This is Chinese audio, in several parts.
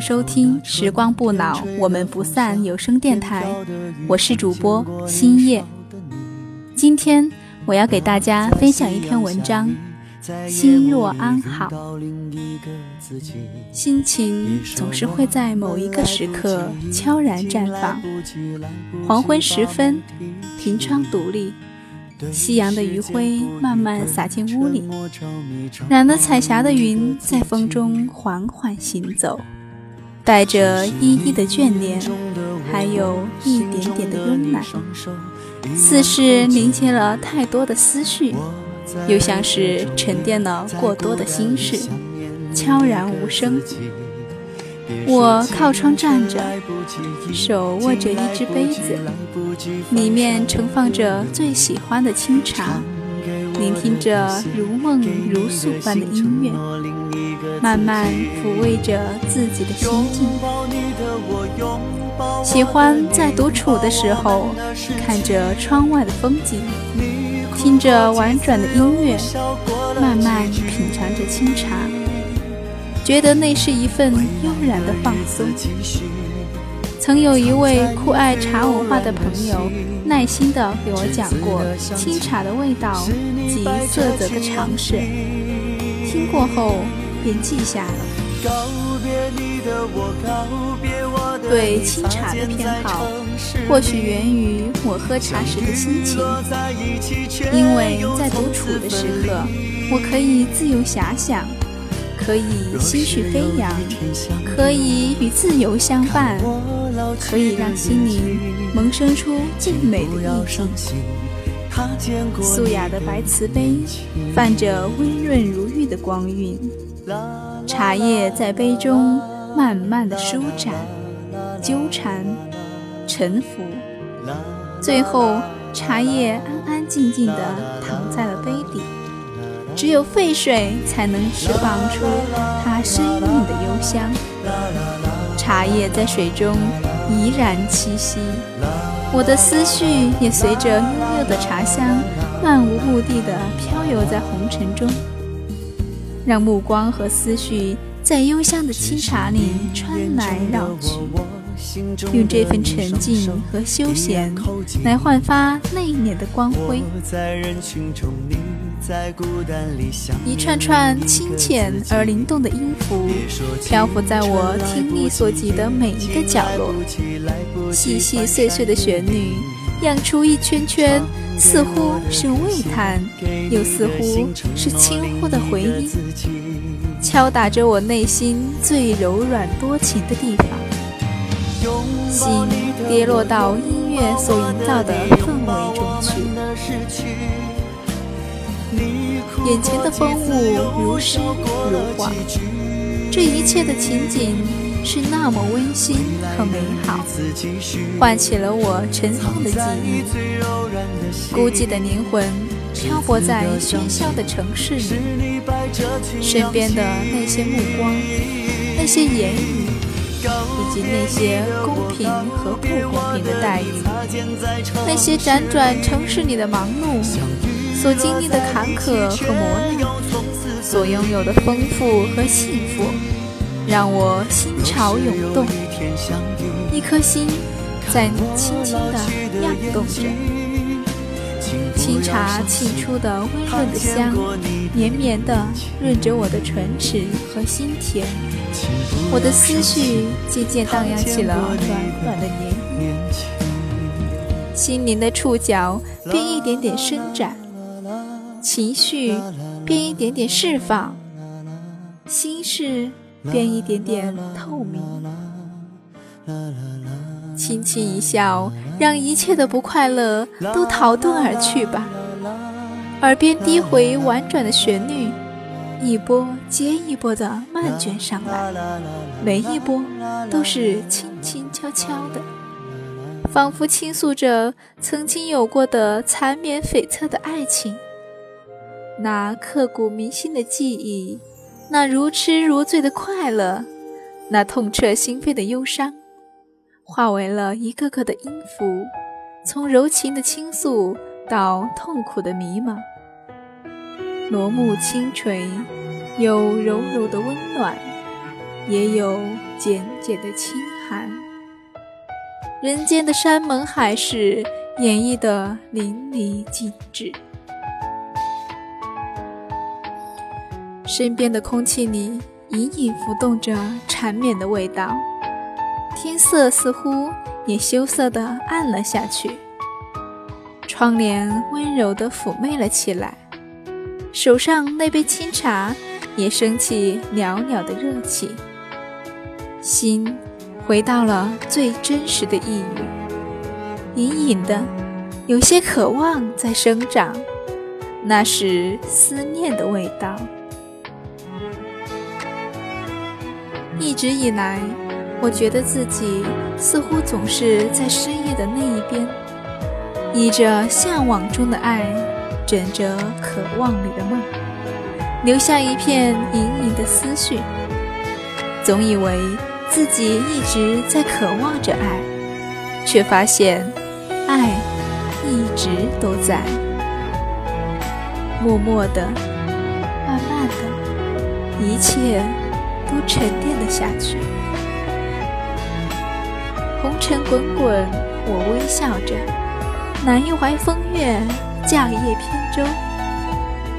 收听《时光不老，我们不散》有声电台，我是主播新叶。今天我要给大家分享一篇文章，心若安好。心情总是会在某一个时刻悄然绽放。黄昏时分，凭窗独立，夕阳的余晖慢慢洒进屋里，染了彩霞的云在风中缓缓行走。带着依依的眷恋，还有一点点的慵懒，似是凝结了太多的思绪，又像是沉淀了过多的心事，悄然无声。我靠窗站着，手握着一只杯子，里面盛放着最喜欢的清茶，聆听着如梦如诉般的音乐。慢慢抚慰着自己的心境，喜欢在独处的时候看着窗外的风景，听着婉转的音乐，慢慢品尝着清茶，觉得那是一份悠然的放松。曾有一位酷爱茶文化的朋友，耐心地给我讲过清茶的味道及色泽的常识，听过后。便记下了。对清茶的偏好，或许源于我喝茶时的心情。因为在独处的时刻，我可以自由遐想，可以心绪飞扬，可以与自由相伴，可以让心灵萌生出最美的意境。素雅的白瓷杯，泛着温润如玉的光晕。茶叶在杯中慢慢的舒展、纠缠、沉浮，最后茶叶安安静静地躺在了杯底。只有沸水才能释放出它生命的幽香。茶叶在水中怡然栖息，我的思绪也随着悠悠的茶香，漫无目的地飘游在红尘中。让目光和思绪在幽香的清茶里穿来绕去，用这份沉静和休闲来焕发内敛的光辉。一串串清浅而灵动的音符，漂浮在我听力所及的每一个角落，细细碎碎的旋律，漾出一圈圈。似乎是喟叹，又似乎是轻呼的回音，敲打着我内心最柔软多情的地方。心跌落到音乐所营造的氛围中去，眼前的风物如诗如画，这一切的情景。是那么温馨和美好，唤起了我尘封的记忆。孤寂的灵魂漂泊在喧嚣的城市里，身边的那些目光、那些言语，以及那些公平和不公平的待遇，那些辗转城市里的忙碌，所经历的坎坷和磨难，所拥有的丰富和幸福。让我心潮涌动，一颗心在轻轻地漾动着。清茶沁出的温润的香，绵绵地润着我的唇齿和心田。我的思绪渐渐荡漾起了暖暖的涟漪，心灵的触角便一点点伸展，情绪便一点点释放，心事。便一点点透明，轻轻一笑，让一切的不快乐都逃遁而去吧。耳边低回婉转的旋律，一波接一波的漫卷上来，每一波都是轻轻悄悄的，仿佛倾诉着曾经有过的缠绵悱恻的爱情，那刻骨铭心的记忆，那如痴如醉的快乐，那痛彻心扉的忧伤，化为了一个个的音符，从柔情的倾诉到痛苦的迷茫。罗幕轻垂，有柔柔的温暖，也有简简的清寒。人间的山盟海誓演绎得淋漓尽致。身边的空气里隐隐浮动着缠绵的味道，天色似乎也羞涩地暗了下去，窗帘温柔地妩媚了起来。手上那杯清茶也升起袅袅的热气，心回到了最真实的一语，隐隐的有些渴望在生长，那是思念的味道。一直以来，我觉得自己似乎总是在深夜的那一边，依着向往中的爱。枕着渴望里的梦，留下一片隐隐的思绪。总以为自己一直在渴望着爱，却发现爱一直都在，默默的、慢慢的，一切都沉淀了下去。红尘滚滚，我微笑着，揽一怀风月。驾一叶扁舟，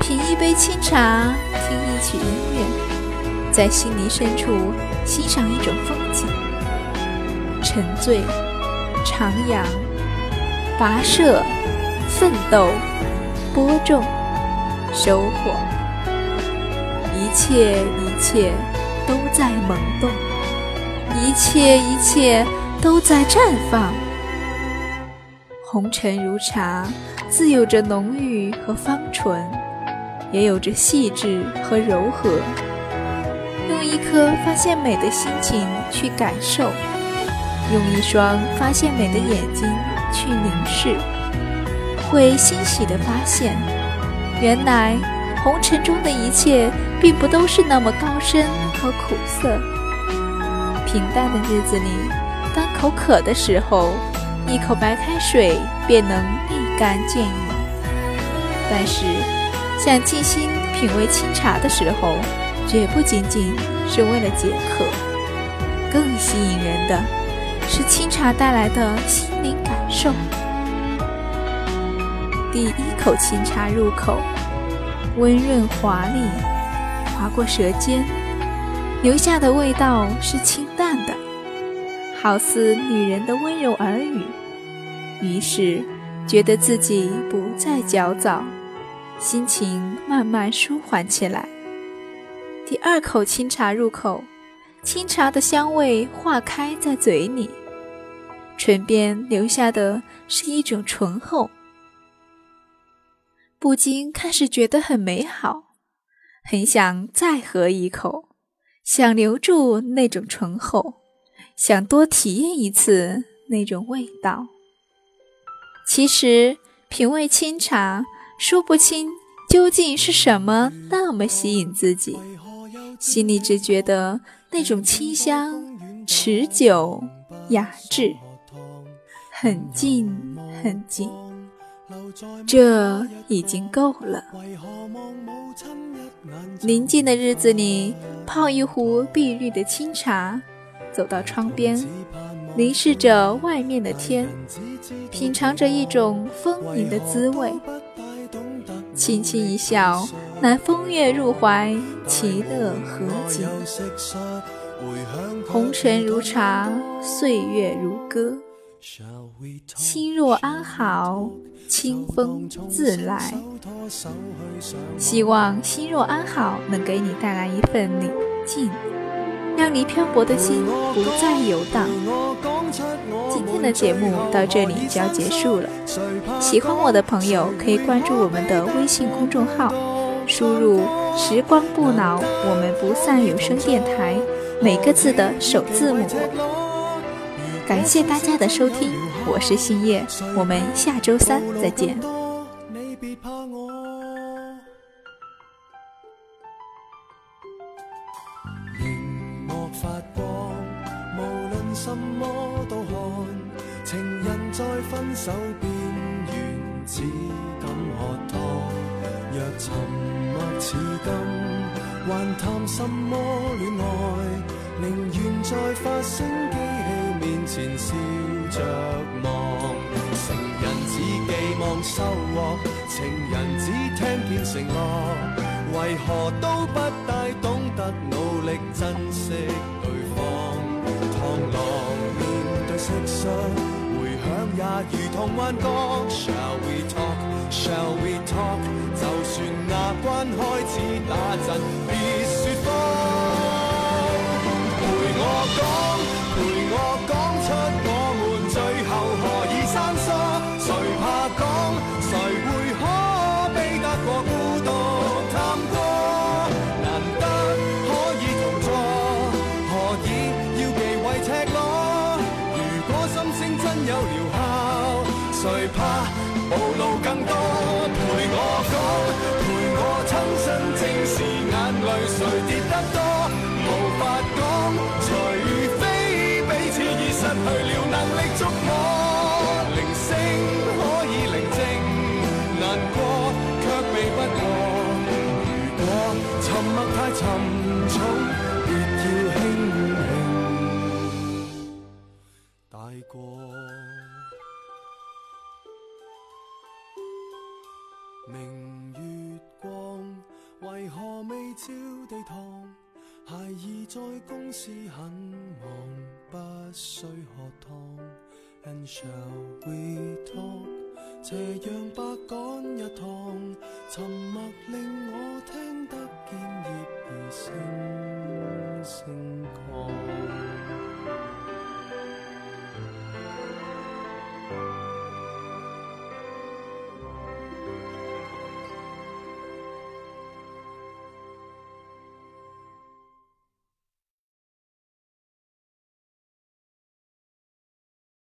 品一杯清茶，听一曲音乐，在心灵深处欣赏一种风景。沉醉、徜徉、跋涉、奋斗、播种、收获，一切一切都在萌动，一切一切都在绽放。红尘如茶。自有着浓郁和芳醇，也有着细致和柔和。用一颗发现美的心情去感受，用一双发现美的眼睛去凝视，会欣喜地发现，原来红尘中的一切并不都是那么高深和苦涩。平淡的日子里，当口渴的时候，一口白开水便能立。竿见影，但是想静心品味清茶的时候，绝不仅仅是为了解渴，更吸引人的是清茶带来的心灵感受。第一口清茶入口，温润华丽，划过舌尖，留下的味道是清淡的，好似女人的温柔耳语。于是。觉得自己不再焦躁，心情慢慢舒缓起来。第二口清茶入口，清茶的香味化开在嘴里，唇边留下的是一种醇厚，不禁开始觉得很美好，很想再喝一口，想留住那种醇厚，想多体验一次那种味道。其实品味清茶，说不清究竟是什么那么吸引自己，心里只觉得那种清香持久雅致，很静很静，这已经够了。宁静的日子里，泡一壶碧绿的清茶，走到窗边。凝视着外面的天，品尝着一种丰盈的滋味，轻轻一笑，那风月入怀，其乐何极？红尘如茶，岁月如歌，心若安好，清风自来。希望心若安好能给你带来一份宁静。让你漂泊的心不再游荡。今天的节目到这里就要结束了。喜欢我的朋友可以关注我们的微信公众号“输入“时光不老，我们不散”有声电台每个字的首字母。感谢大家的收听，我是星夜，我们下周三再见。沉默似金，还谈什么恋爱？宁愿在发声机器面前笑着望。成人只寄望收获，情人只听见承诺。为何都不大懂得努力珍惜对方？螳螂面对蟋蟀，回响也如同幻觉。Shall we talk? Shall we talk？就算牙关开始打震，别说谁跌得多，无法讲，除非彼此已失去了能力触摸。铃声可以宁静，难过却避不过。如果沉默太沉重，别要轻轻带过。明月为何未照地堂？孩儿在公司很忙，不需喝汤。And shall we talk？斜阳白赶一趟，沉默令我